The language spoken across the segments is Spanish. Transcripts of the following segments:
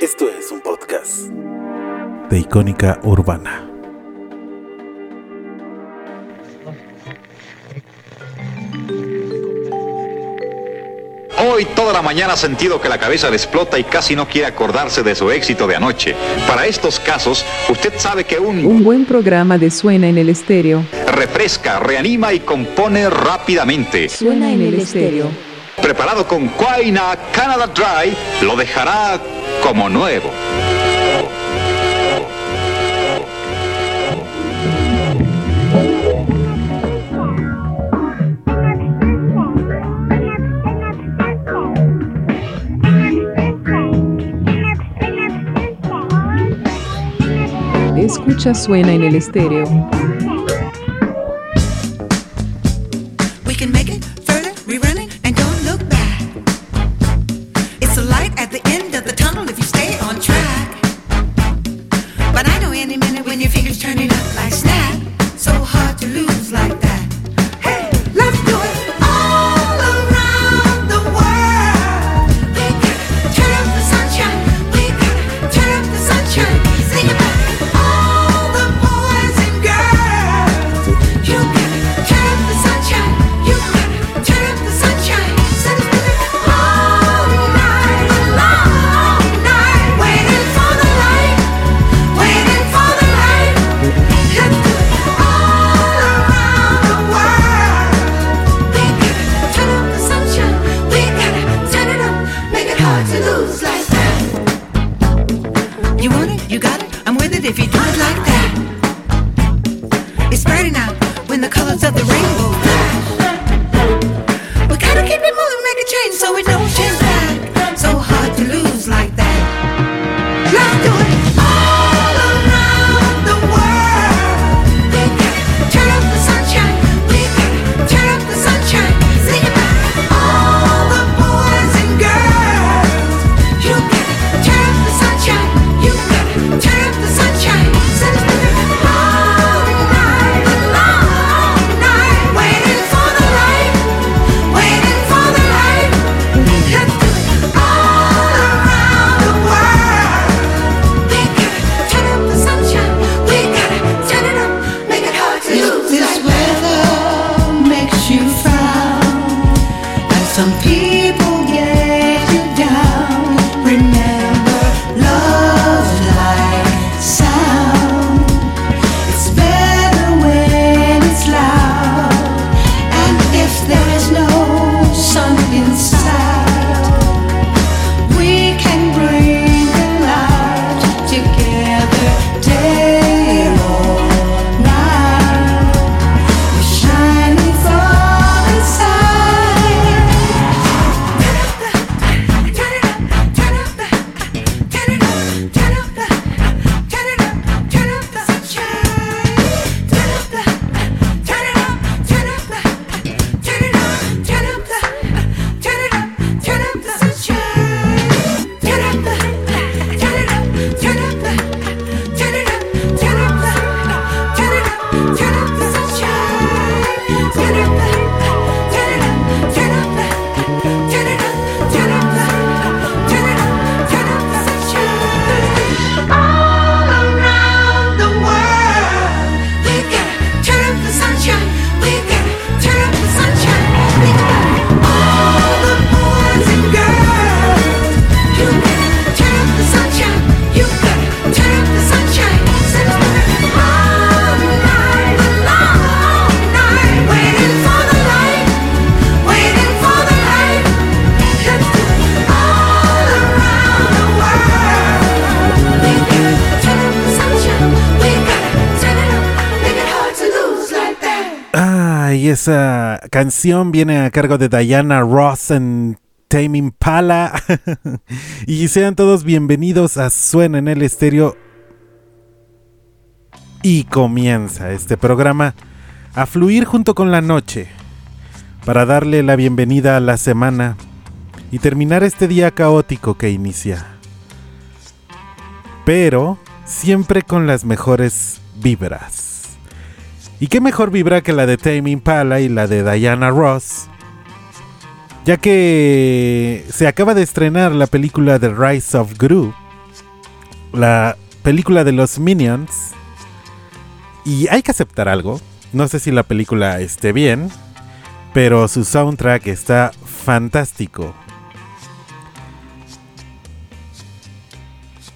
Esto es un podcast de Icónica Urbana. Hoy toda la mañana ha sentido que la cabeza le explota y casi no quiere acordarse de su éxito de anoche. Para estos casos, usted sabe que un... Un buen programa de Suena en el Estéreo. Refresca, reanima y compone rápidamente. Suena en el Estéreo. Preparado con Quaina Canada Dry, lo dejará como nuevo. Escucha suena en el estéreo. Esa canción viene a cargo de Diana Ross en Tame Impala. y sean todos bienvenidos a Suena en el Estéreo. Y comienza este programa a fluir junto con la noche para darle la bienvenida a la semana y terminar este día caótico que inicia. Pero siempre con las mejores vibras. Y qué mejor vibra que la de Tame Impala y la de Diana Ross. Ya que se acaba de estrenar la película The Rise of Gru, la película de los Minions. Y hay que aceptar algo. No sé si la película esté bien, pero su soundtrack está fantástico.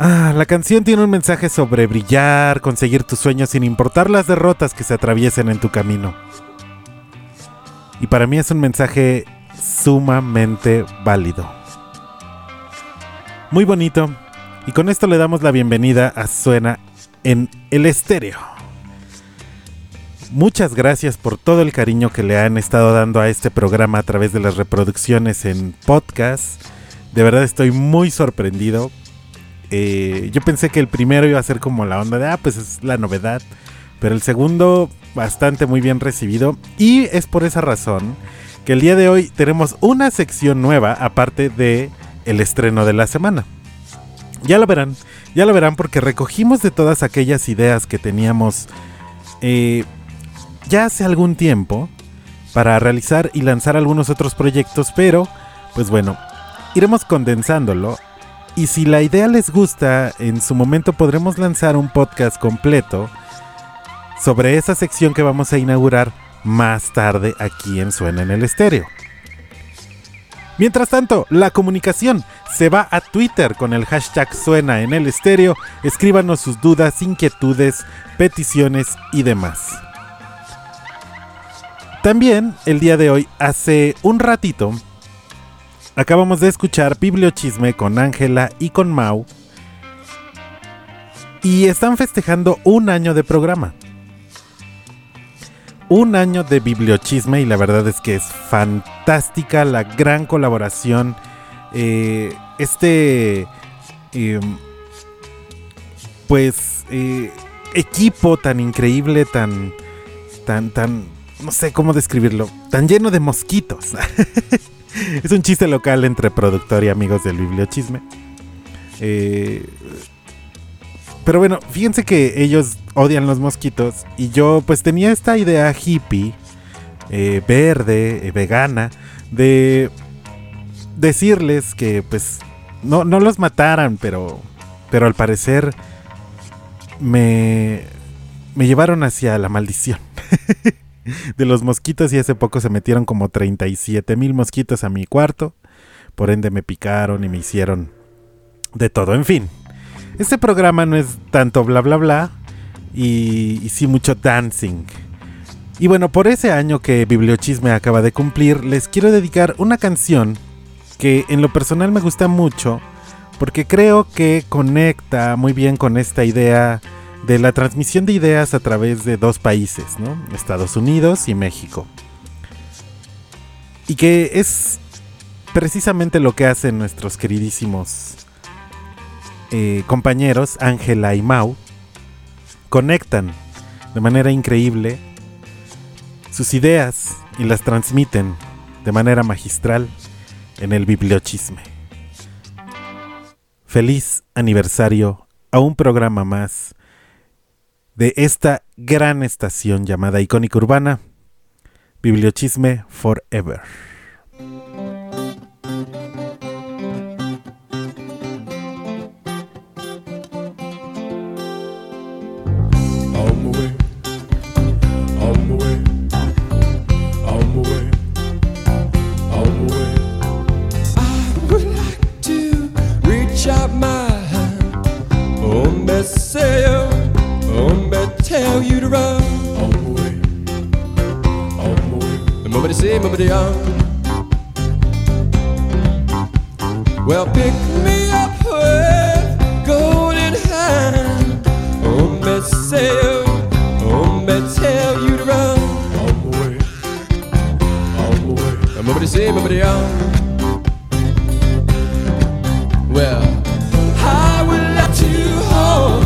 Ah, la canción tiene un mensaje sobre brillar, conseguir tus sueños sin importar las derrotas que se atraviesen en tu camino. Y para mí es un mensaje sumamente válido. Muy bonito. Y con esto le damos la bienvenida a Suena en el estéreo. Muchas gracias por todo el cariño que le han estado dando a este programa a través de las reproducciones en podcast. De verdad estoy muy sorprendido. Eh, yo pensé que el primero iba a ser como la onda de, ah, pues es la novedad. Pero el segundo, bastante muy bien recibido. Y es por esa razón que el día de hoy tenemos una sección nueva, aparte de el estreno de la semana. Ya lo verán, ya lo verán porque recogimos de todas aquellas ideas que teníamos eh, ya hace algún tiempo para realizar y lanzar algunos otros proyectos, pero pues bueno, iremos condensándolo y si la idea les gusta, en su momento podremos lanzar un podcast completo sobre esa sección que vamos a inaugurar más tarde aquí en Suena en el Estéreo. Mientras tanto, la comunicación se va a Twitter con el hashtag Suena en el Estéreo. Escríbanos sus dudas, inquietudes, peticiones y demás. También el día de hoy, hace un ratito, acabamos de escuchar Bibliochisme con Ángela y con Mau. Y están festejando un año de programa. Un año de bibliochisme y la verdad es que es fantástica la gran colaboración. eh, este, em, pues, eh, equipo tan increíble, tan, tan, tan, no sé cómo describirlo, tan lleno de mosquitos. es un chiste local entre productor y amigos del bibliochisme. Eh, pero bueno, fíjense que ellos odian los mosquitos y yo pues tenía esta idea hippie, eh, verde, eh, vegana, de decirles que pues no, no los mataran, pero, pero al parecer me, me llevaron hacia la maldición. de los mosquitos y hace poco se metieron como 37 mil mosquitos a mi cuarto. Por ende me picaron y me hicieron de todo. En fin, este programa no es tanto bla bla bla y, y sí mucho dancing. Y bueno, por ese año que Bibliochisme acaba de cumplir, les quiero dedicar una canción que en lo personal me gusta mucho porque creo que conecta muy bien con esta idea de la transmisión de ideas a través de dos países. Estados Unidos y México. Y que es precisamente lo que hacen nuestros queridísimos eh, compañeros, Ángela y Mau. Conectan de manera increíble sus ideas y las transmiten de manera magistral en el bibliochisme. Feliz aniversario a un programa más de esta gran estación llamada Icónica Urbana, Bibliochisme Forever. Me tell you to run. On my way, on my way. Nobody say, nobody on. Well, pick me up with golden hand. Oh, me say, oh, me tell you to run. On my way, on my way. Nobody say, nobody on. Well, I would like to hold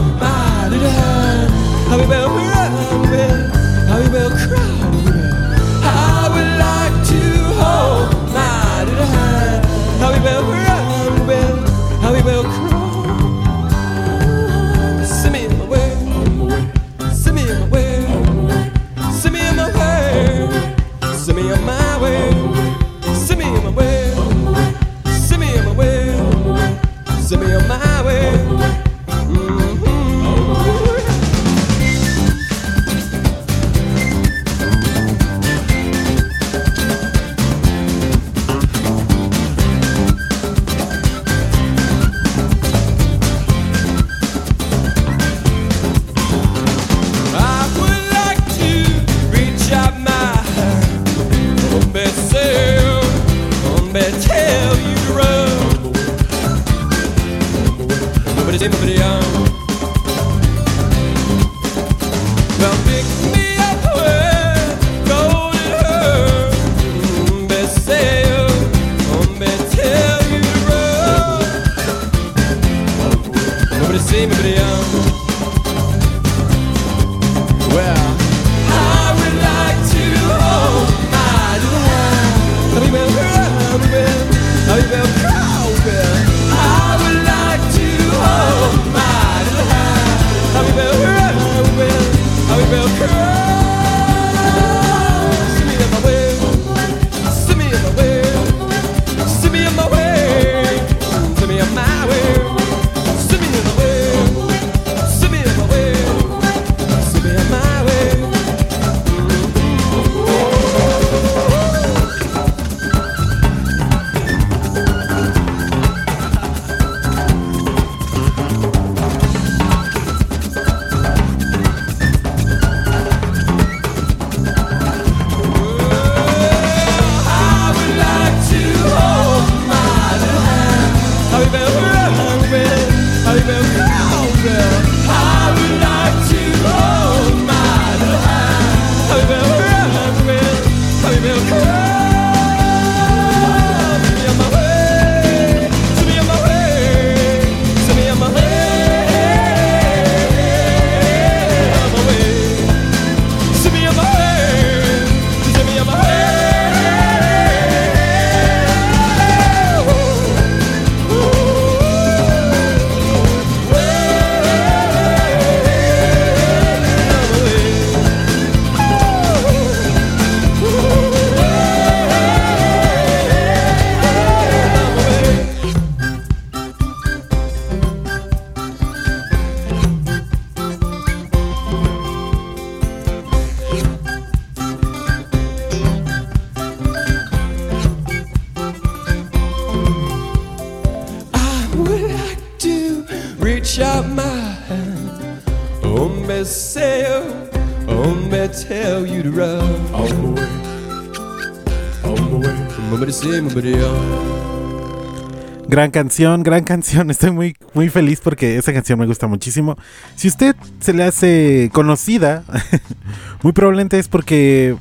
Gran canción, gran canción. Estoy muy, muy feliz porque esa canción me gusta muchísimo. Si usted se le hace conocida, muy probablemente es porque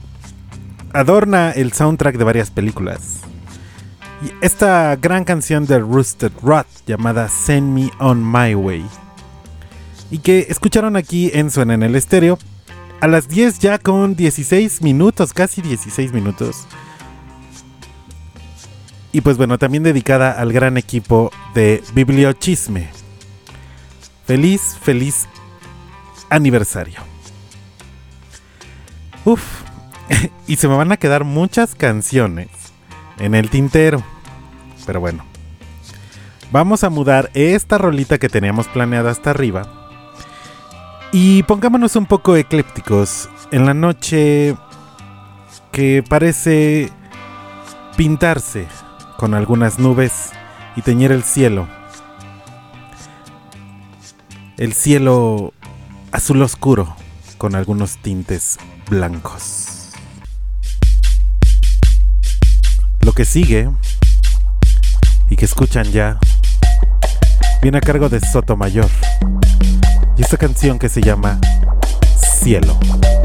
adorna el soundtrack de varias películas. Y esta gran canción de Roosted Rot llamada Send Me On My Way. Y que escucharon aquí en Suena en el Estéreo. A las 10 ya con 16 minutos, casi 16 minutos. Y pues bueno, también dedicada al gran equipo de Bibliochisme. Feliz, feliz aniversario. Uf, y se me van a quedar muchas canciones en el tintero. Pero bueno, vamos a mudar esta rolita que teníamos planeada hasta arriba. Y pongámonos un poco eclépticos en la noche que parece pintarse con algunas nubes y teñir el cielo. El cielo azul oscuro con algunos tintes blancos. Lo que sigue y que escuchan ya viene a cargo de Sotomayor y esta canción que se llama Cielo. Cielo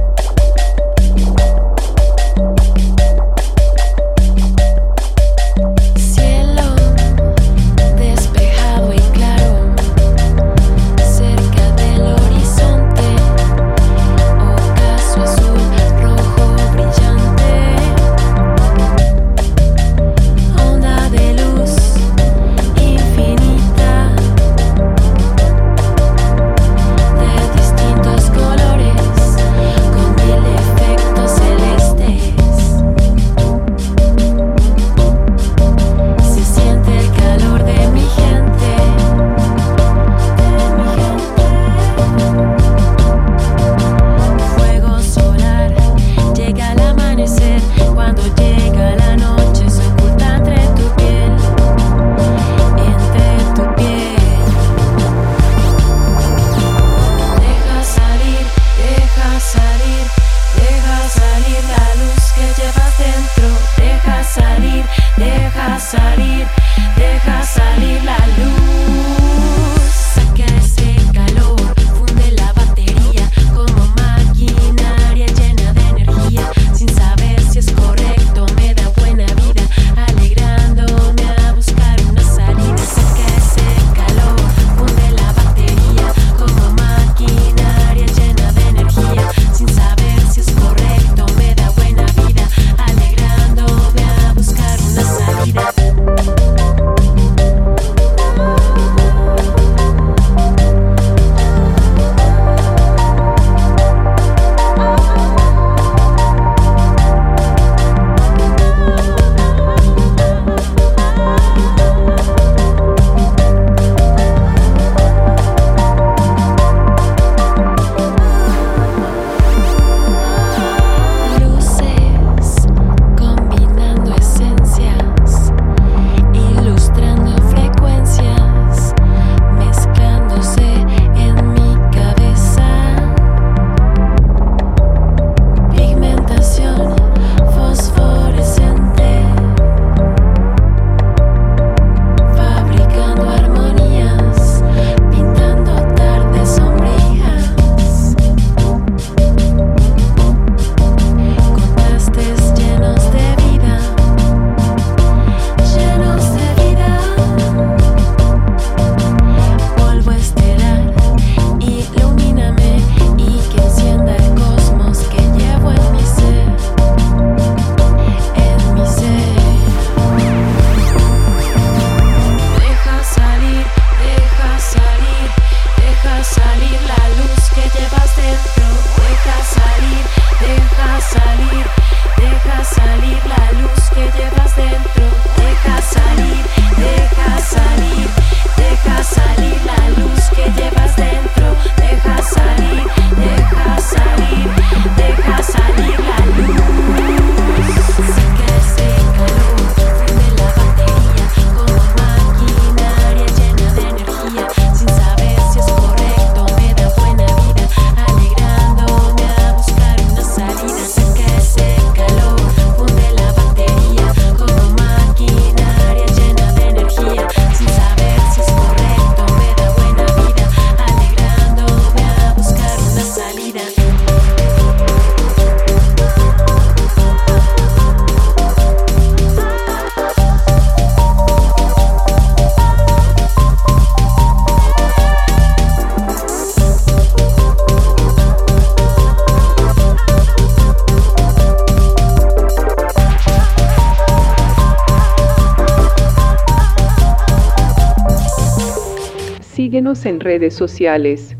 Síguenos en redes sociales.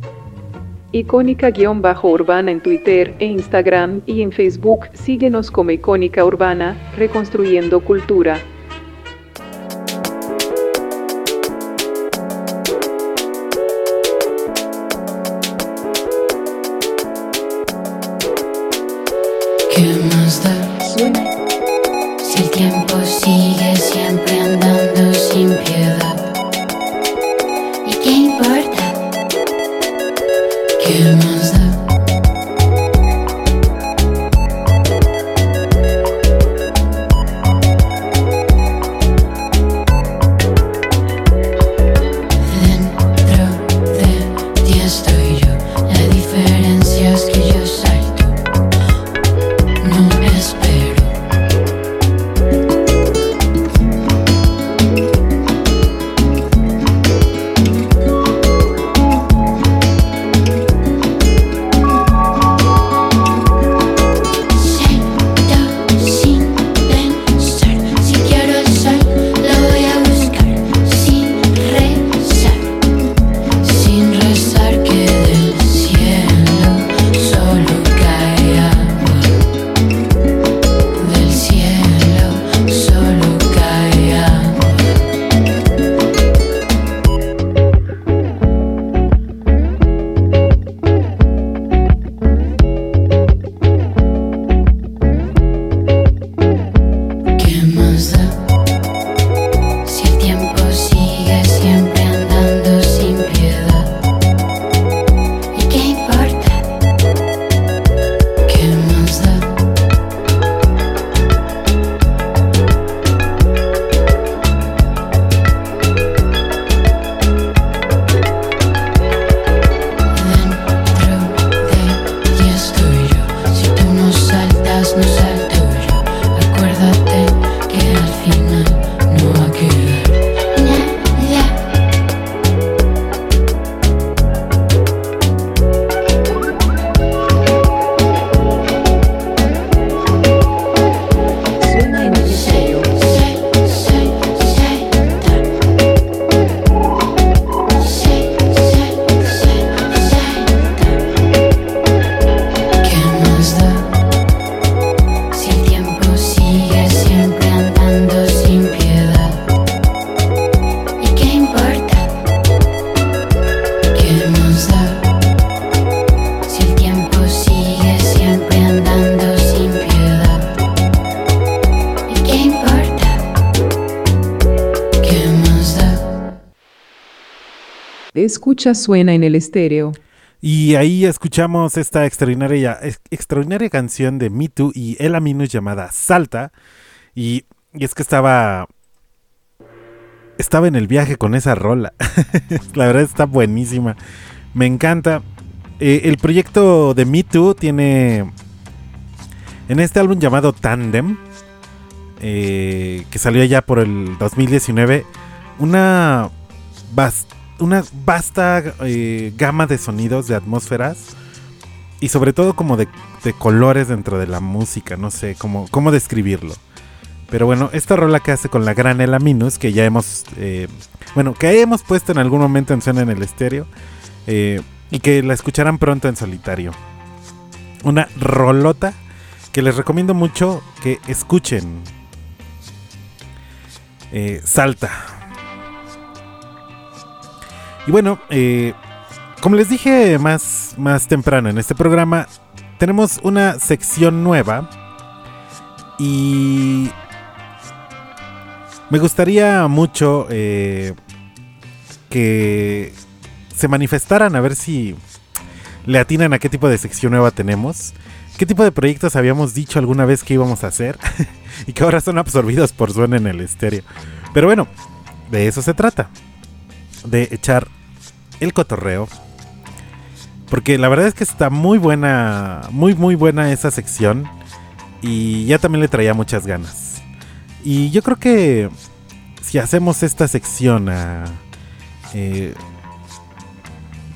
Icónica-urbana en Twitter e Instagram y en Facebook. Síguenos como Icónica Urbana, reconstruyendo cultura. ¿Qué más da? Escucha Suena en el estéreo. Y ahí escuchamos esta extraordinaria, ex- extraordinaria canción de Me Too y Ella Minus llamada Salta. Y, y es que estaba. Estaba en el viaje con esa rola. La verdad está buenísima. Me encanta. Eh, el proyecto de Me Too tiene. En este álbum llamado Tandem. eh, que salió ya por el 2019. Una. bas- una vasta eh, gama de sonidos, de atmósferas y sobre todo como de, de colores dentro de la música, no sé cómo, cómo describirlo. Pero bueno, esta rola que hace con la gran Ela Minus, que ya hemos, eh, bueno, que hemos puesto en algún momento en Suena en el Estéreo, eh, y que la escucharán pronto en solitario. Una rolota que les recomiendo mucho que escuchen. Salta. Y bueno, eh, como les dije más, más temprano en este programa, tenemos una sección nueva. Y me gustaría mucho eh, que se manifestaran a ver si le atinan a qué tipo de sección nueva tenemos. ¿Qué tipo de proyectos habíamos dicho alguna vez que íbamos a hacer? y que ahora son absorbidos por Suena en el estéreo. Pero bueno, de eso se trata. De echar el cotorreo. Porque la verdad es que está muy buena, muy muy buena esa sección. Y ya también le traía muchas ganas. Y yo creo que si hacemos esta sección a... eh,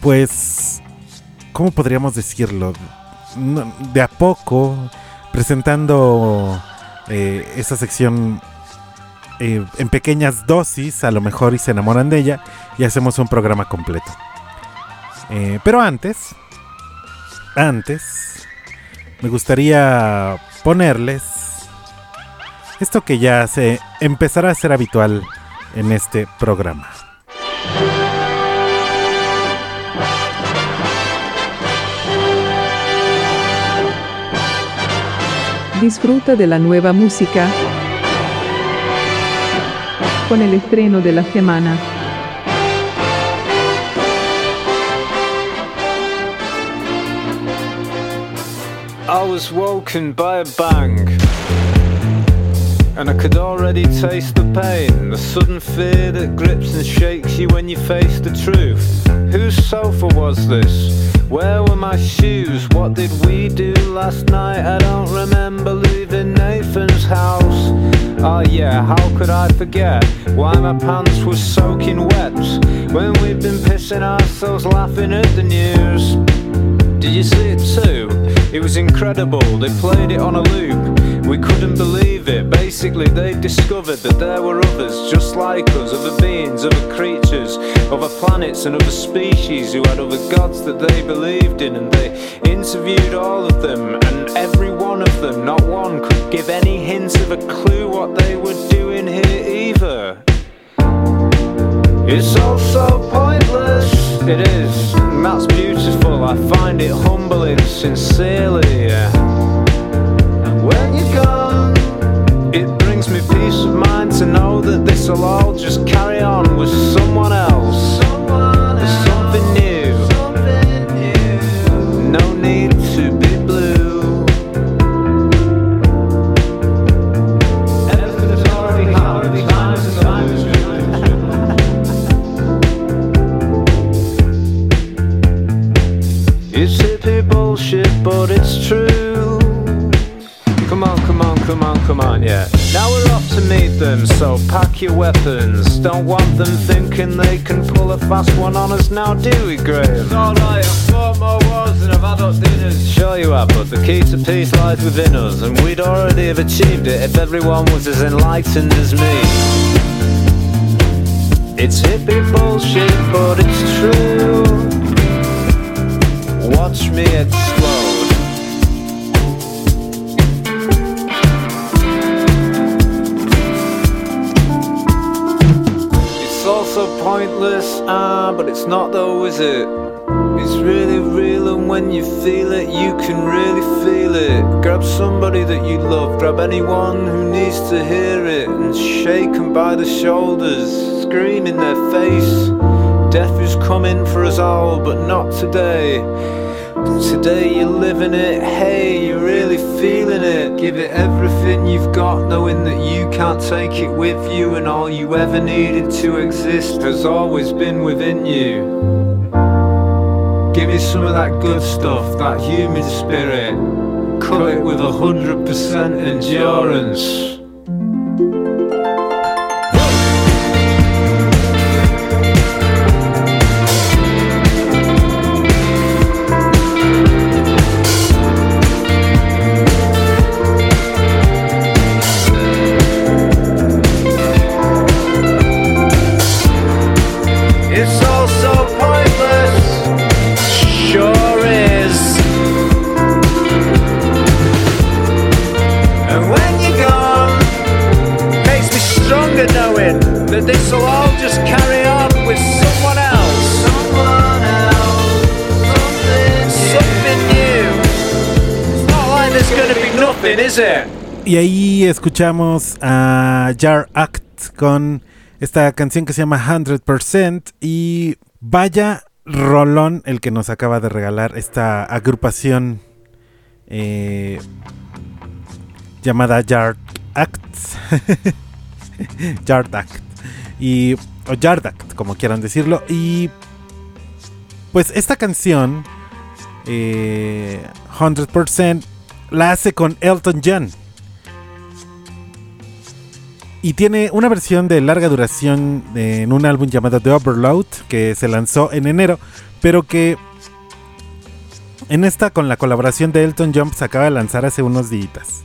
pues... ¿Cómo podríamos decirlo? De a poco, presentando eh, esa sección eh, en pequeñas dosis, a lo mejor y se enamoran de ella y hacemos un programa completo. Eh, pero antes, antes, me gustaría ponerles esto que ya se empezará a ser habitual en este programa. Disfruta de la nueva música con el estreno de la semana. I was woken by a bang. And I could already taste the pain, the sudden fear that grips and shakes you when you face the truth. Whose sofa was this? Where were my shoes? What did we do last night? I don't remember leaving Nathan's house. Oh yeah, how could I forget why my pants were soaking wet when we'd been pissing ourselves laughing at the news? Did you see it too? It was incredible. They played it on a loop. We couldn't believe it. Basically, they discovered that there were others just like us, other beings, other creatures, other planets, and other species who had other gods that they believed in. And they interviewed all of them, and every one of them, not one could give any hint of a clue what they were doing here either. It's all so pointless. It is, and that's beautiful. I find it humbling, sincerely. When that this'll just carry on with someone else. Something new. No need to be blue. It's hippie bullshit, but it's true. Come on, come on, come on, come on, yeah. Now we're to meet them, so pack your weapons. Don't want them thinking they can pull a fast one on us now, do we, Graham? It's alright, I've fought more wars than I've had hot dinners. Sure you have, but the key to peace lies within us, and we'd already have achieved it if everyone was as enlightened as me. It's hippie bullshit, but it's true. Watch me explode. Pointless, ah, but it's not though, is it? It's really real, and when you feel it, you can really feel it. Grab somebody that you love, grab anyone who needs to hear it, and shake 'em by the shoulders, scream in their face. Death is coming for us all, but not today. Today you're living it, hey, you're really feeling it. Give it everything you've got, knowing that you can't take it with you, and all you ever needed to exist has always been within you. Give me some of that good stuff, that human spirit. Cut it with a hundred percent endurance. Y ahí escuchamos a Jar Act con esta canción que se llama 100% y vaya rolón el que nos acaba de regalar esta agrupación eh, llamada Yard Act. Yard Act. Y, o Yard Act, como quieran decirlo. Y pues esta canción, eh, 100%, la hace con Elton John. Y tiene una versión de larga duración en un álbum llamado The Overload, que se lanzó en enero, pero que en esta con la colaboración de Elton John se acaba de lanzar hace unos días.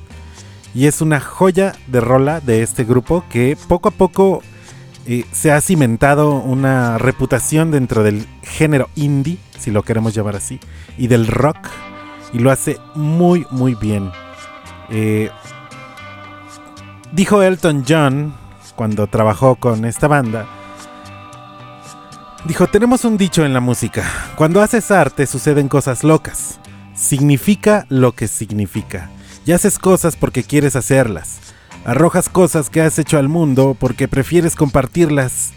Y es una joya de rola de este grupo que poco a poco eh, se ha cimentado una reputación dentro del género indie, si lo queremos llamar así, y del rock. Y lo hace muy, muy bien. Eh, dijo Elton John cuando trabajó con esta banda. Dijo, tenemos un dicho en la música. Cuando haces arte suceden cosas locas. Significa lo que significa. Y haces cosas porque quieres hacerlas. Arrojas cosas que has hecho al mundo porque prefieres compartirlas.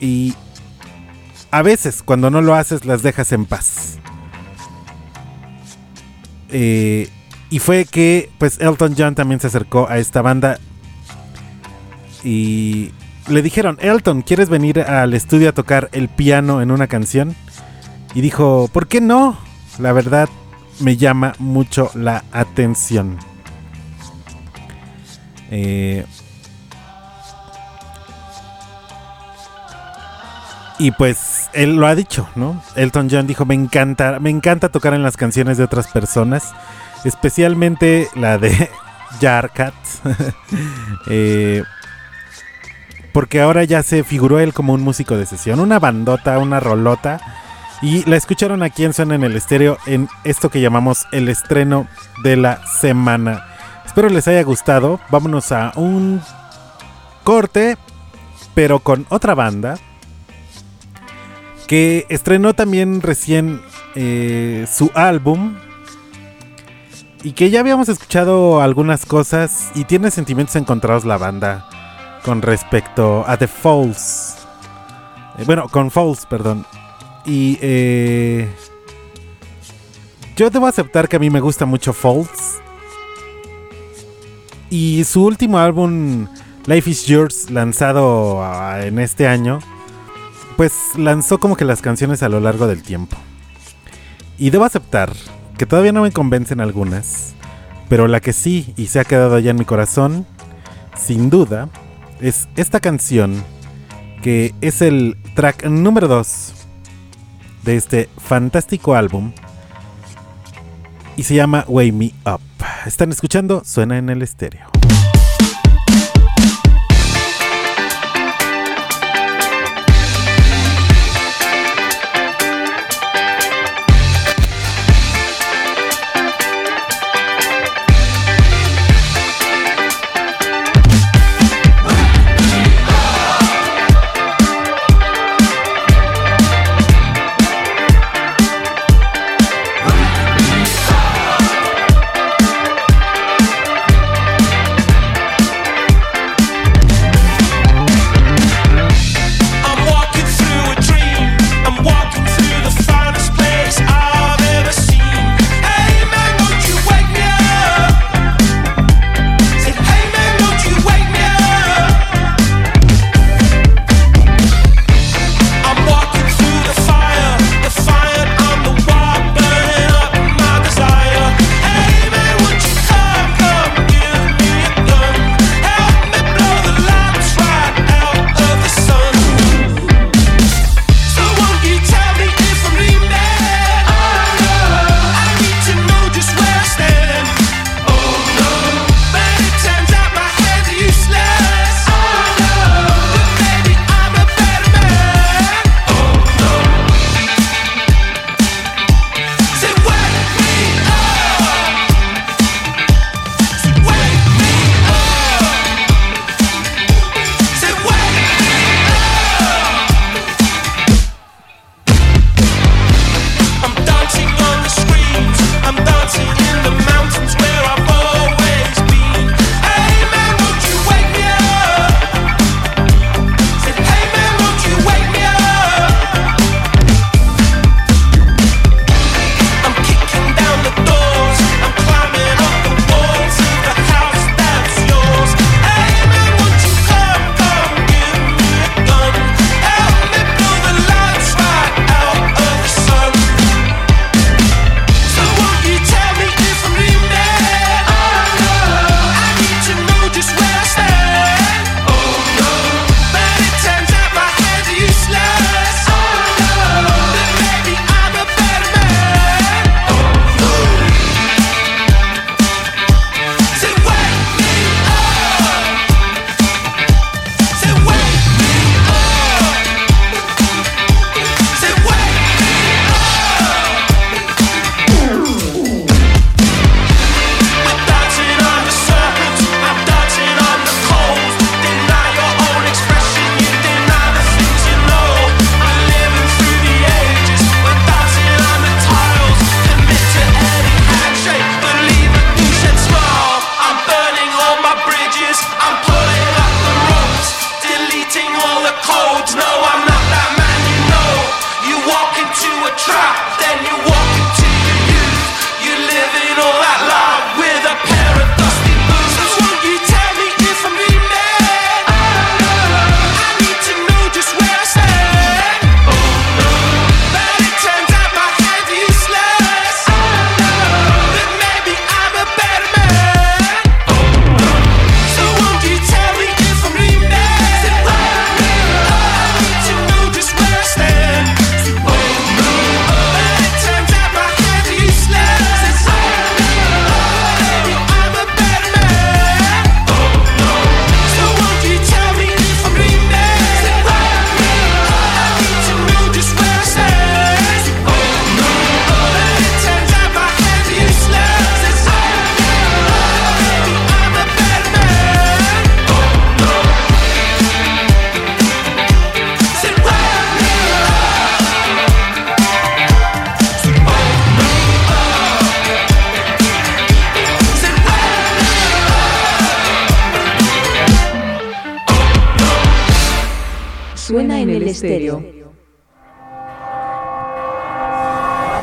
Y a veces cuando no lo haces las dejas en paz. Eh, y fue que pues Elton John también se acercó a esta banda y le dijeron, Elton, ¿quieres venir al estudio a tocar el piano en una canción? Y dijo, ¿por qué no? La verdad me llama mucho la atención. Eh, y pues él lo ha dicho, ¿no? Elton John dijo, me encanta, me encanta tocar en las canciones de otras personas, especialmente la de Jarkat. eh, porque ahora ya se figuró él como un músico de sesión, una bandota, una rolota. Y la escucharon aquí en Suena en el Estéreo en esto que llamamos el estreno de la semana. Espero les haya gustado. Vámonos a un corte, pero con otra banda que estrenó también recién eh, su álbum y que ya habíamos escuchado algunas cosas y tiene sentimientos encontrados la banda con respecto a The Falls. Eh, bueno, con Falls, perdón. Y eh, yo debo aceptar que a mí me gusta mucho Falls. Y su último álbum, Life is Yours, lanzado ah, en este año, pues lanzó como que las canciones a lo largo del tiempo. Y debo aceptar que todavía no me convencen algunas, pero la que sí y se ha quedado allá en mi corazón, sin duda, es esta canción que es el track número 2 de este fantástico álbum y se llama Way Me Up. Están escuchando, suena en el estéreo.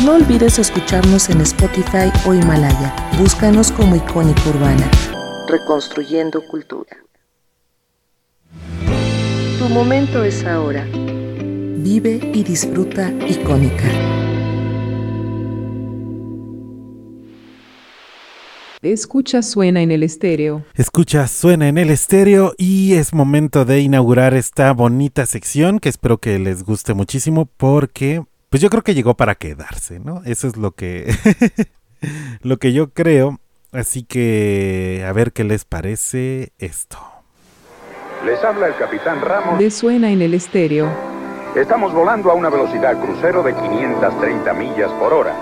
No olvides escucharnos en Spotify o Himalaya. Búscanos como Icónica Urbana. Reconstruyendo cultura. Tu momento es ahora. Vive y disfruta Icónica. Escucha Suena en el estéreo. Escucha, suena en el estéreo y es momento de inaugurar esta bonita sección que espero que les guste muchísimo porque pues yo creo que llegó para quedarse, ¿no? Eso es lo que lo que yo creo. Así que a ver qué les parece esto. Les habla el capitán Ramos. De Suena en el estéreo. Estamos volando a una velocidad crucero de 530 millas por hora.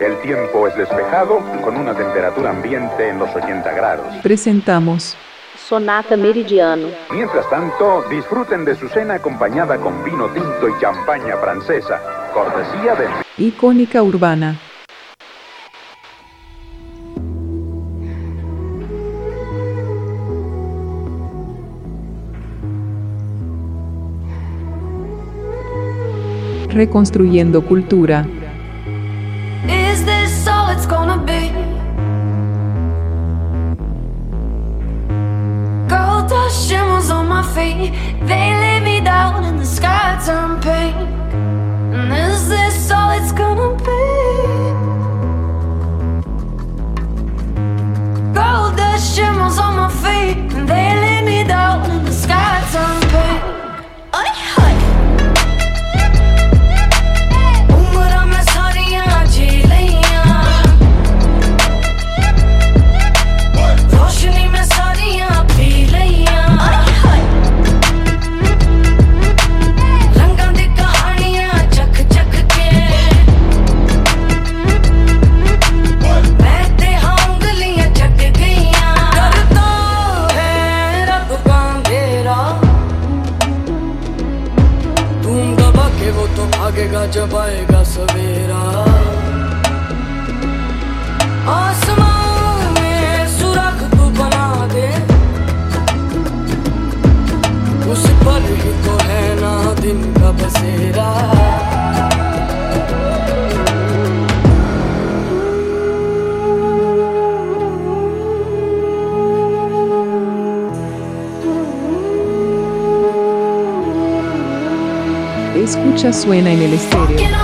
El tiempo es despejado con una temperatura ambiente en los 80 grados. Presentamos Sonata Meridiano. Mientras tanto, disfruten de su cena acompañada con vino tinto y champaña francesa, cortesía de Icónica Urbana. Reconstruyendo cultura. Is this all it's gonna be? Gold dust shimmers on my feet. They lay me down and the sky turned pink. Shimmers on my feet. Escucha Suena en el estéreo.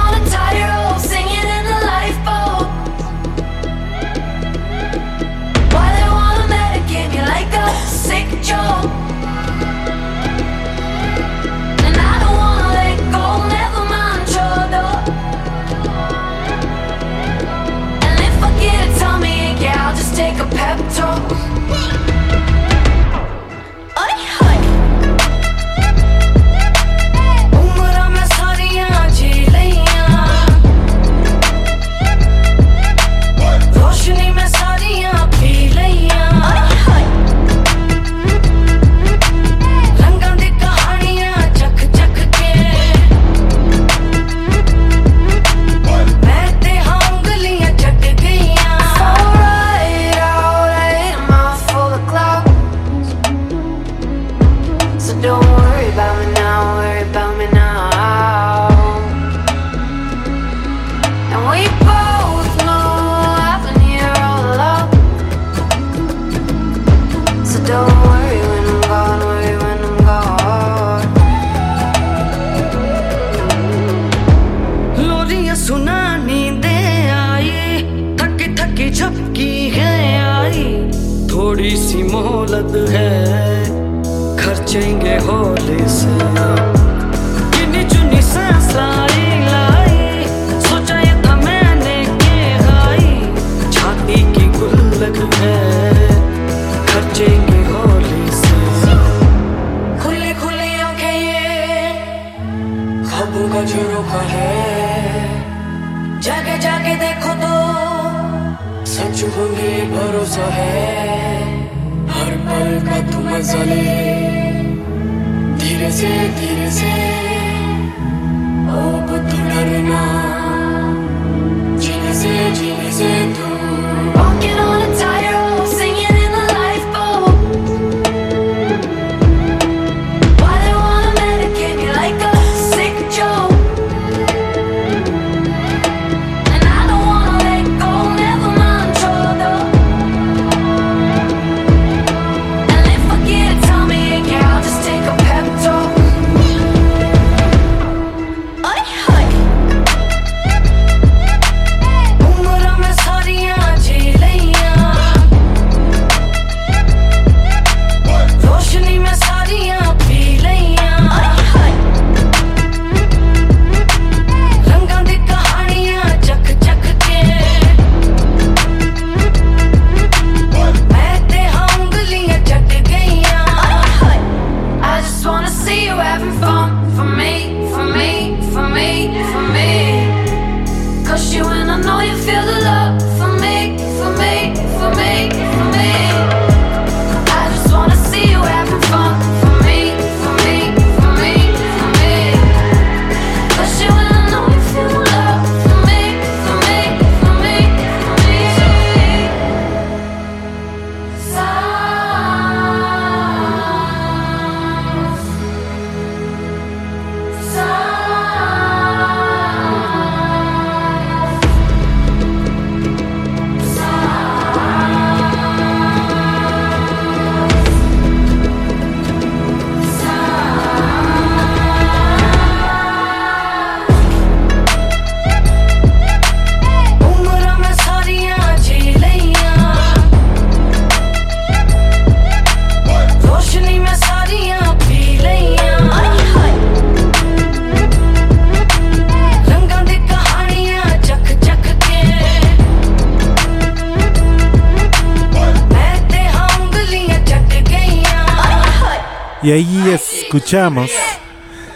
Escuchamos.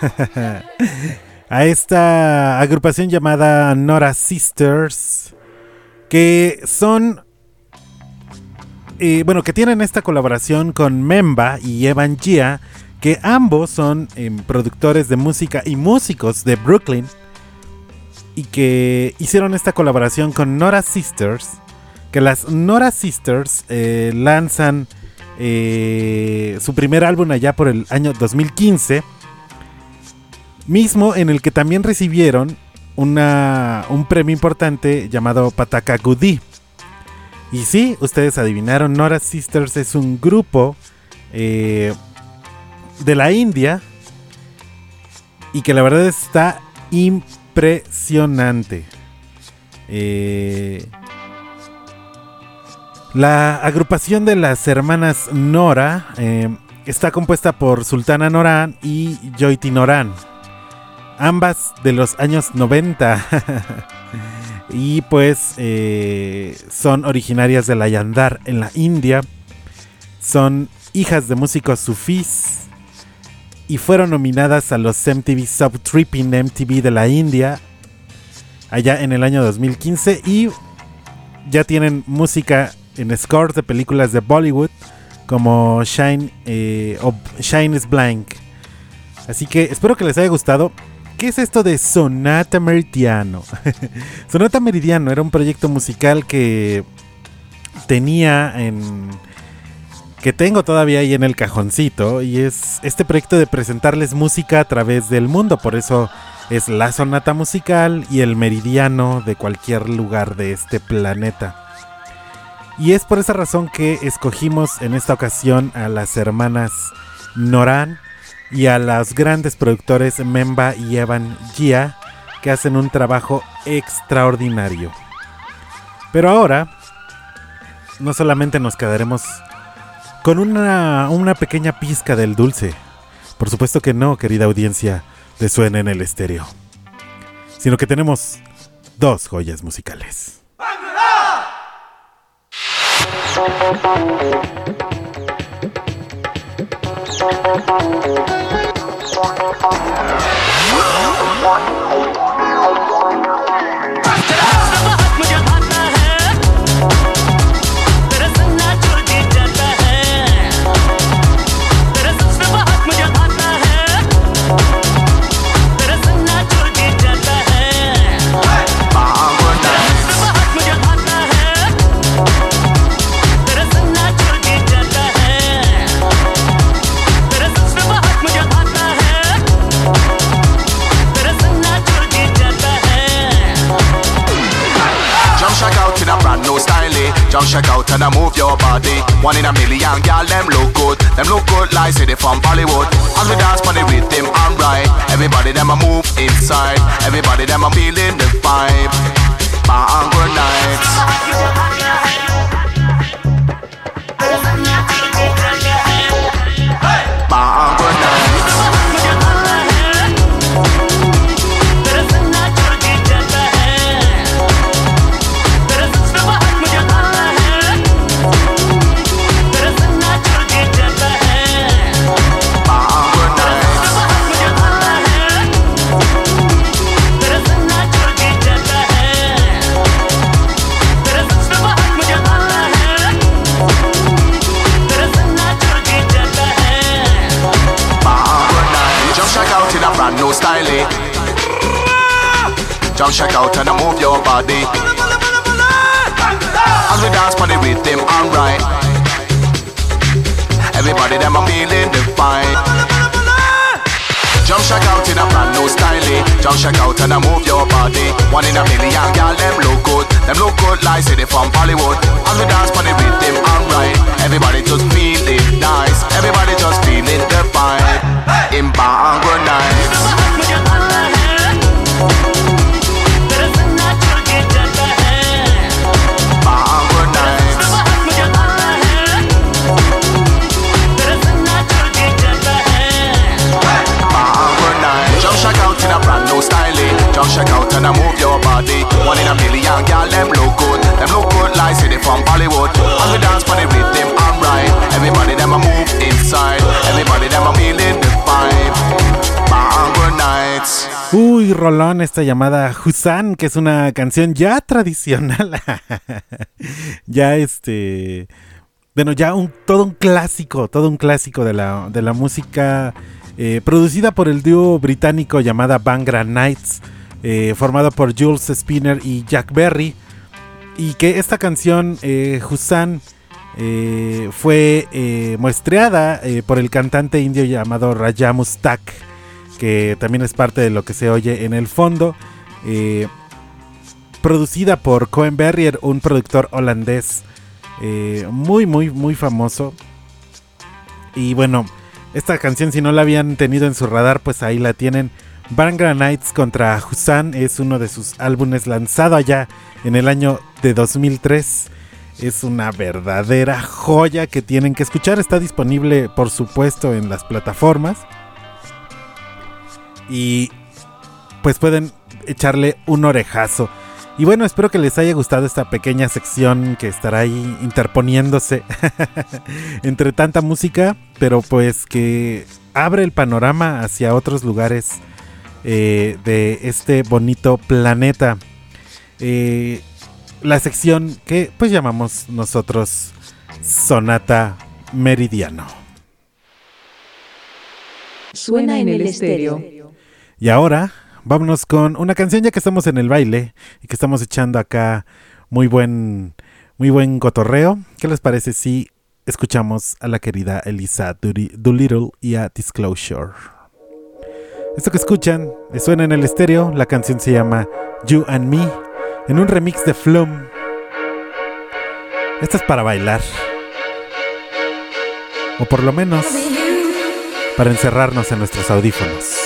A esta agrupación llamada Nora Sisters, que son, eh, bueno, que tienen esta colaboración con Memba y Evan Gia, que ambos son em, productores de música y músicos de Brooklyn, y que hicieron esta colaboración con Nora Sisters, que las Nora Sisters eh, lanzan eh, su primer álbum allá por el año 2015, mismo en el que también recibieron una, un premio importante llamado Pataka Gudi. Y sí, ustedes adivinaron, Nora Sisters es un grupo eh, de la India y que la verdad está impresionante. Eh, la agrupación de las hermanas Nora eh, está compuesta por Sultana Noran y Joyti Noran, ambas de los años 90. y pues eh, son originarias de la Yandar en la India. Son hijas de músicos sufís y fueron nominadas a los MTV Sub Tripping MTV de la India allá en el año 2015 y ya tienen música en scores de películas de Bollywood como Shine eh, o Shine is Blank. Así que espero que les haya gustado. ¿Qué es esto de Sonata Meridiano? Sonata Meridiano era un proyecto musical que tenía en que tengo todavía ahí en el cajoncito y es este proyecto de presentarles música a través del mundo, por eso es la sonata musical y el meridiano de cualquier lugar de este planeta. Y es por esa razón que escogimos en esta ocasión a las hermanas Noran y a los grandes productores Memba y Evan Gia que hacen un trabajo extraordinario. Pero ahora no solamente nos quedaremos con una, una pequeña pizca del dulce. Por supuesto que no, querida audiencia, de suena en el estéreo. Sino que tenemos dos joyas musicales. One, eight, one. Eh? Jump out and I move your body. One in a million, girl, them look good. Them look good like they from Bollywood As we dance on the rhythm, I'm right Everybody them a move inside. Everybody them a feeling the vibe. Bangor nights Bangor Jump shack out and I move your body. As we dance on the rhythm, I'm right Everybody them a feeling the vibe. Jump shack out in a brand new style? Jump shack out and I move your body. One in a million, girl, them look good. Them look good like they from Bollywood As we dance on the rhythm, I'm right Everybody just feeling nice. Everybody just feeling the vibe. In Bangor nights Bangor Uy, rolón, esta llamada Husan, que es una canción ya tradicional. ya este. Bueno, ya un, todo un clásico, todo un clásico de la, de la música eh, producida por el dúo británico llamada Bangra Nights, eh, formado por Jules Spinner y Jack Berry. Y que esta canción, eh, Husan, eh, fue eh, muestreada eh, por el cantante indio llamado Raja Mustak que también es parte de lo que se oye en el fondo. producida por Cohen Berrier, un productor holandés muy, muy, muy famoso. Y bueno, esta canción, si no la habían tenido en su radar, pues ahí la tienen. Bangra Nights contra Husan es uno de sus álbumes lanzado allá en el año de 2003. Es una verdadera joya que tienen que escuchar. Está disponible, por supuesto, en las plataformas. Y pues pueden echarle un orejazo. Y bueno, espero que les haya gustado esta pequeña sección que estará ahí interponiéndose entre tanta música, pero pues que abre el panorama hacia otros lugares eh, de este bonito planeta. Eh, la sección que pues llamamos nosotros Sonata Meridiano. Suena en el estéreo. Y ahora vámonos con una canción ya que estamos en el baile y que estamos echando acá muy buen muy buen cotorreo. ¿Qué les parece si escuchamos a la querida Elisa Dooli- Doolittle y a Disclosure? Esto que escuchan eh, suena en el estéreo, la canción se llama You and Me en un remix de Flume. Esto es para bailar. O por lo menos para encerrarnos en nuestros audífonos.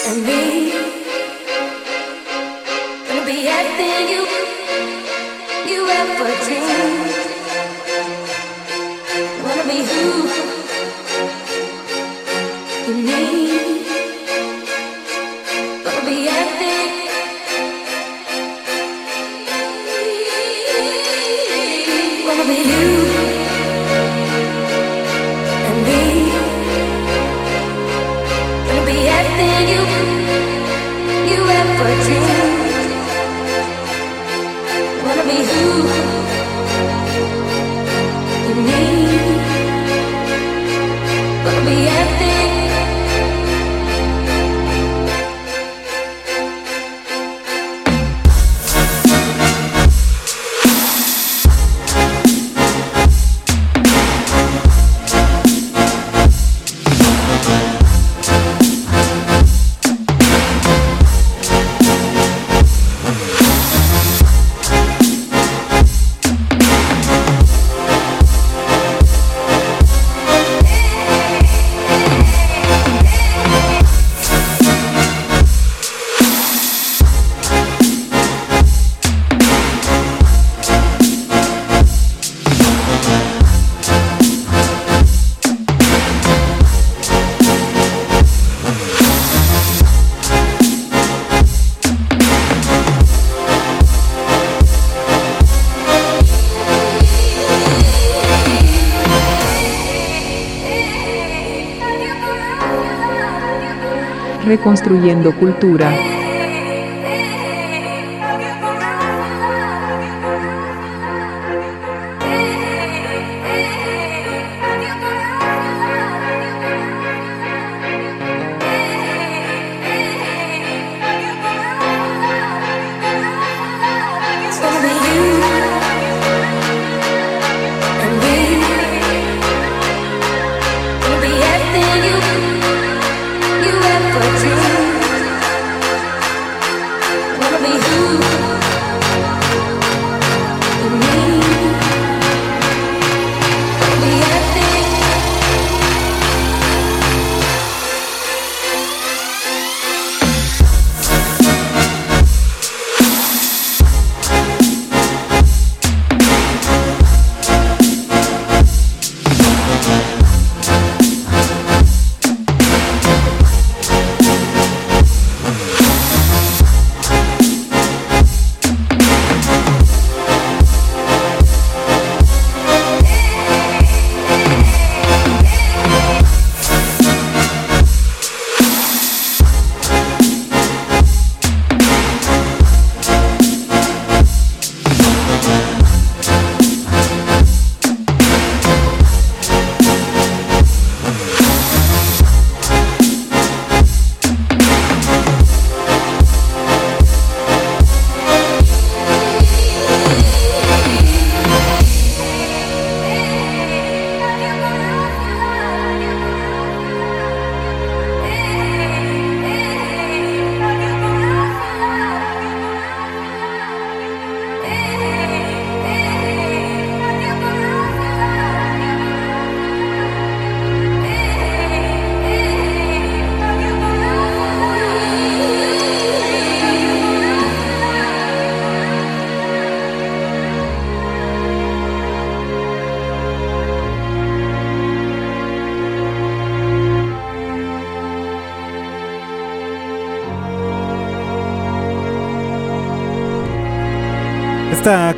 Reconstruyendo Cultura.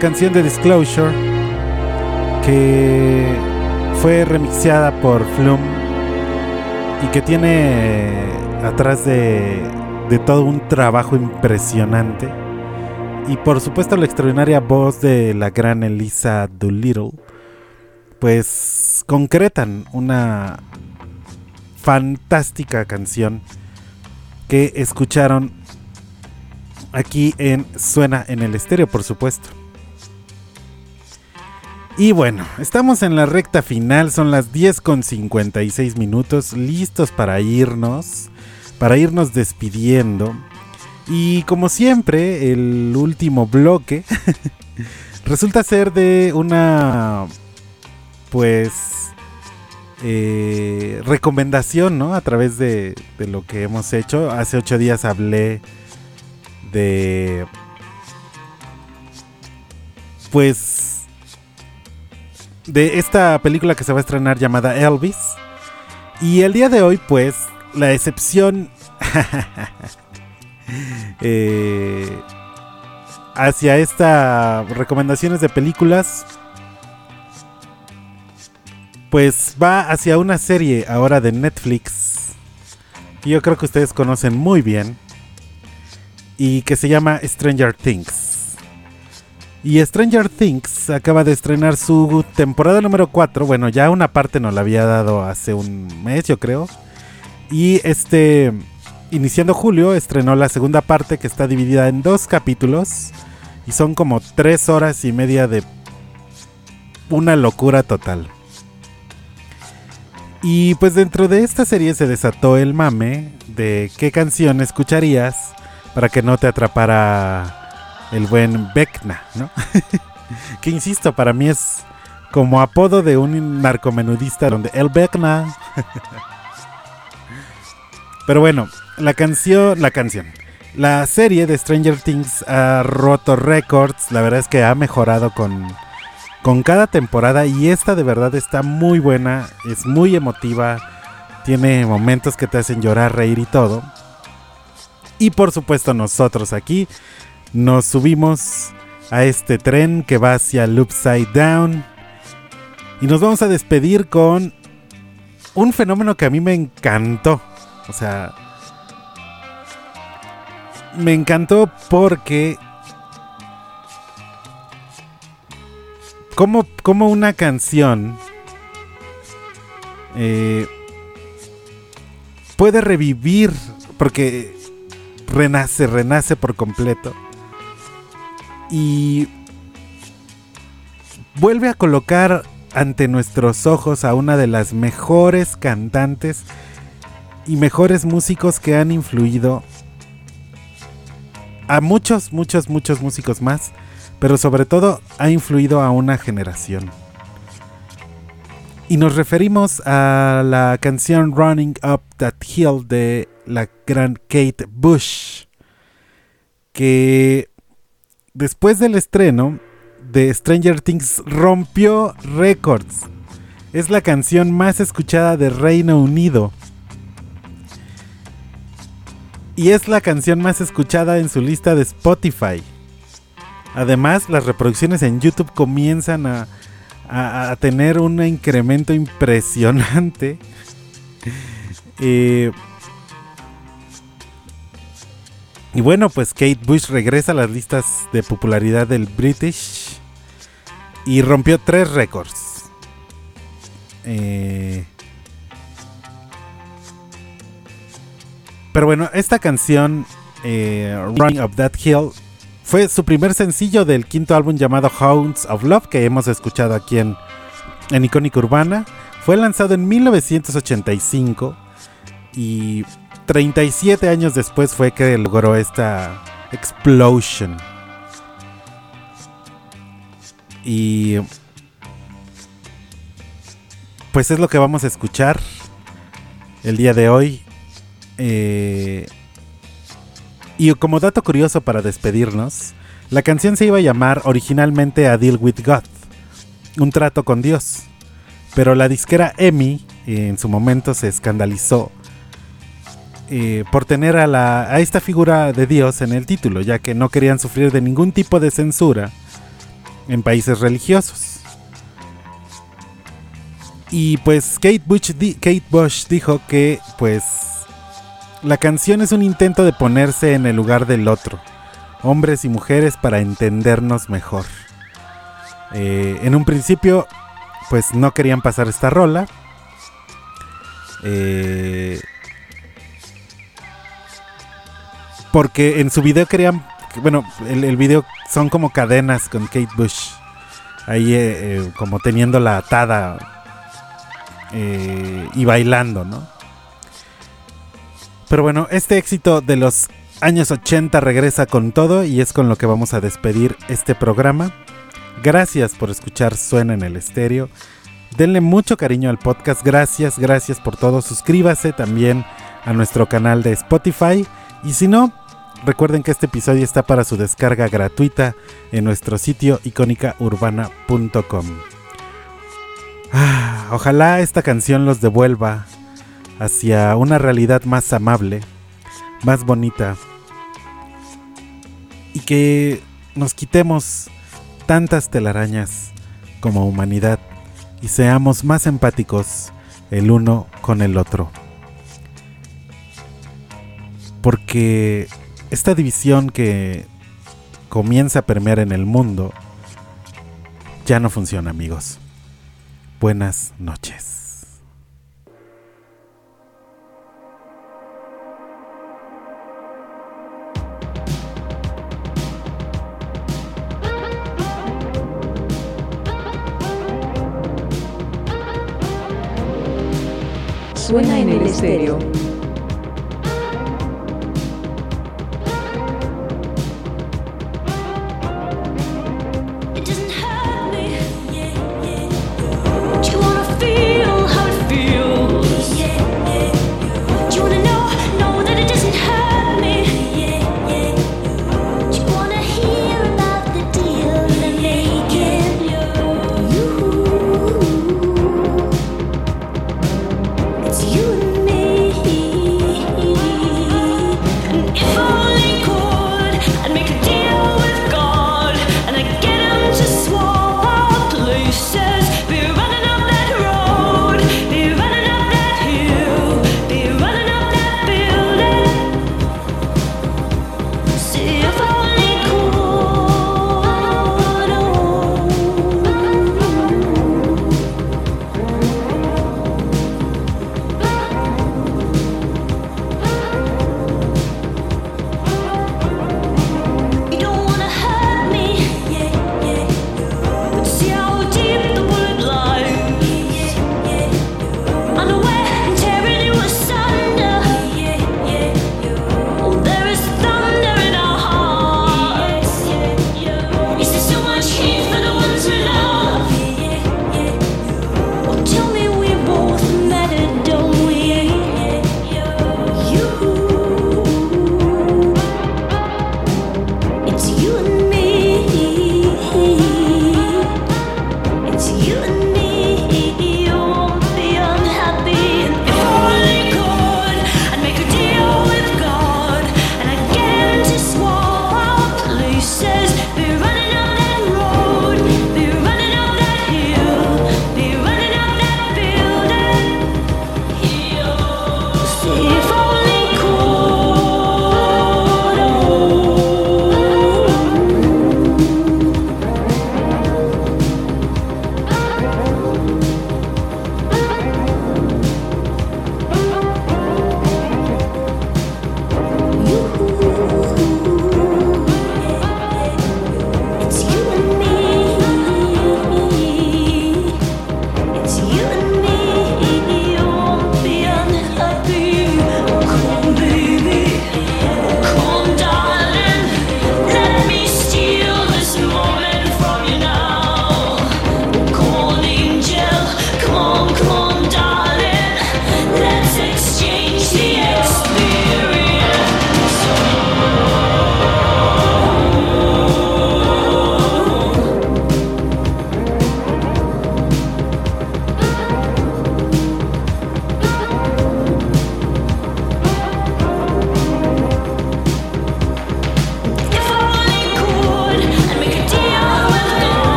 Canción de Disclosure que fue remixeada por Flum y que tiene atrás de, de todo un trabajo impresionante y por supuesto la extraordinaria voz de la gran Elisa Doolittle pues concretan una fantástica canción que escucharon aquí en Suena en el estéreo, por supuesto. Y bueno, estamos en la recta final, son las 10 con 56 minutos, listos para irnos, para irnos despidiendo. Y como siempre, el último bloque resulta ser de una, pues, eh, recomendación, ¿no? A través de, de lo que hemos hecho. Hace ocho días hablé de pues de esta película que se va a estrenar llamada Elvis y el día de hoy pues la excepción eh, hacia estas recomendaciones de películas pues va hacia una serie ahora de Netflix que yo creo que ustedes conocen muy bien y que se llama Stranger Things. Y Stranger Things acaba de estrenar su temporada número 4. Bueno, ya una parte nos la había dado hace un mes, yo creo. Y este, iniciando julio, estrenó la segunda parte que está dividida en dos capítulos. Y son como tres horas y media de una locura total. Y pues dentro de esta serie se desató el mame de qué canción escucharías para que no te atrapara el buen Vecna, ¿no? que insisto, para mí es como apodo de un narcomenudista donde el Vecna. Pero bueno, la canción, la canción. La serie de Stranger Things ha roto récords, la verdad es que ha mejorado con con cada temporada y esta de verdad está muy buena, es muy emotiva, tiene momentos que te hacen llorar, reír y todo. Y por supuesto nosotros aquí nos subimos a este tren que va hacia el Upside Down. Y nos vamos a despedir con un fenómeno que a mí me encantó. O sea, me encantó porque como, como una canción eh, puede revivir, porque renace, renace por completo. Y vuelve a colocar ante nuestros ojos a una de las mejores cantantes y mejores músicos que han influido a muchos, muchos, muchos músicos más, pero sobre todo ha influido a una generación. Y nos referimos a la canción Running Up That Hill de la gran Kate Bush, que después del estreno de Stranger Things rompió récords. Es la canción más escuchada de Reino Unido. Y es la canción más escuchada en su lista de Spotify. Además, las reproducciones en YouTube comienzan a, tener un incremento impresionante. Eh, y bueno, pues Kate Bush regresa a las listas de popularidad del British y rompió tres récords. Eh, pero bueno, esta canción, eh, Running Up That Hill, fue su primer sencillo del quinto álbum llamado Hounds of Love que hemos escuchado aquí en, en Icónica Urbana. Fue lanzado en 1985 y 37 años después fue que logró esta explosion. Y pues es lo que vamos a escuchar el día de hoy. Eh, y como dato curioso para despedirnos, la canción se iba a llamar originalmente A Deal with God, un trato con Dios. Pero la disquera eh, en su momento se escandalizó eh, por tener a, la, a esta figura de Dios en el título, ya que no querían sufrir de ningún tipo de censura en países religiosos. Y pues Kate Bush, Kate Bush dijo que pues la canción es un intento de ponerse en el lugar del otro, hombres y mujeres para entendernos mejor. Eh, en un principio pues no querían pasar esta rola. Eh, porque en su video querían, bueno, el, video son como cadenas con Kate Bush. Ahí eh, eh, como teniéndola atada eh, y bailando, ¿no? Pero bueno, este éxito de los años 80 regresa con todo y es con lo que vamos a despedir este programa. Gracias por escuchar Suena en el estéreo. Denle mucho cariño al podcast. Gracias, gracias por todo. Suscríbase también a nuestro canal de Spotify. Y si no, recuerden que este episodio está para su descarga gratuita en nuestro sitio icónicaurbana.com. Ah, ojalá esta canción los devuelva hacia una realidad más amable, más bonita. Y que nos quitemos tantas telarañas como humanidad y seamos más empáticos el uno con el otro. Porque esta división que comienza a permear en el mundo ya no funciona, amigos. Buenas noches. Suena en el estéreo.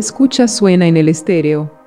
Escucha suena en el estéreo.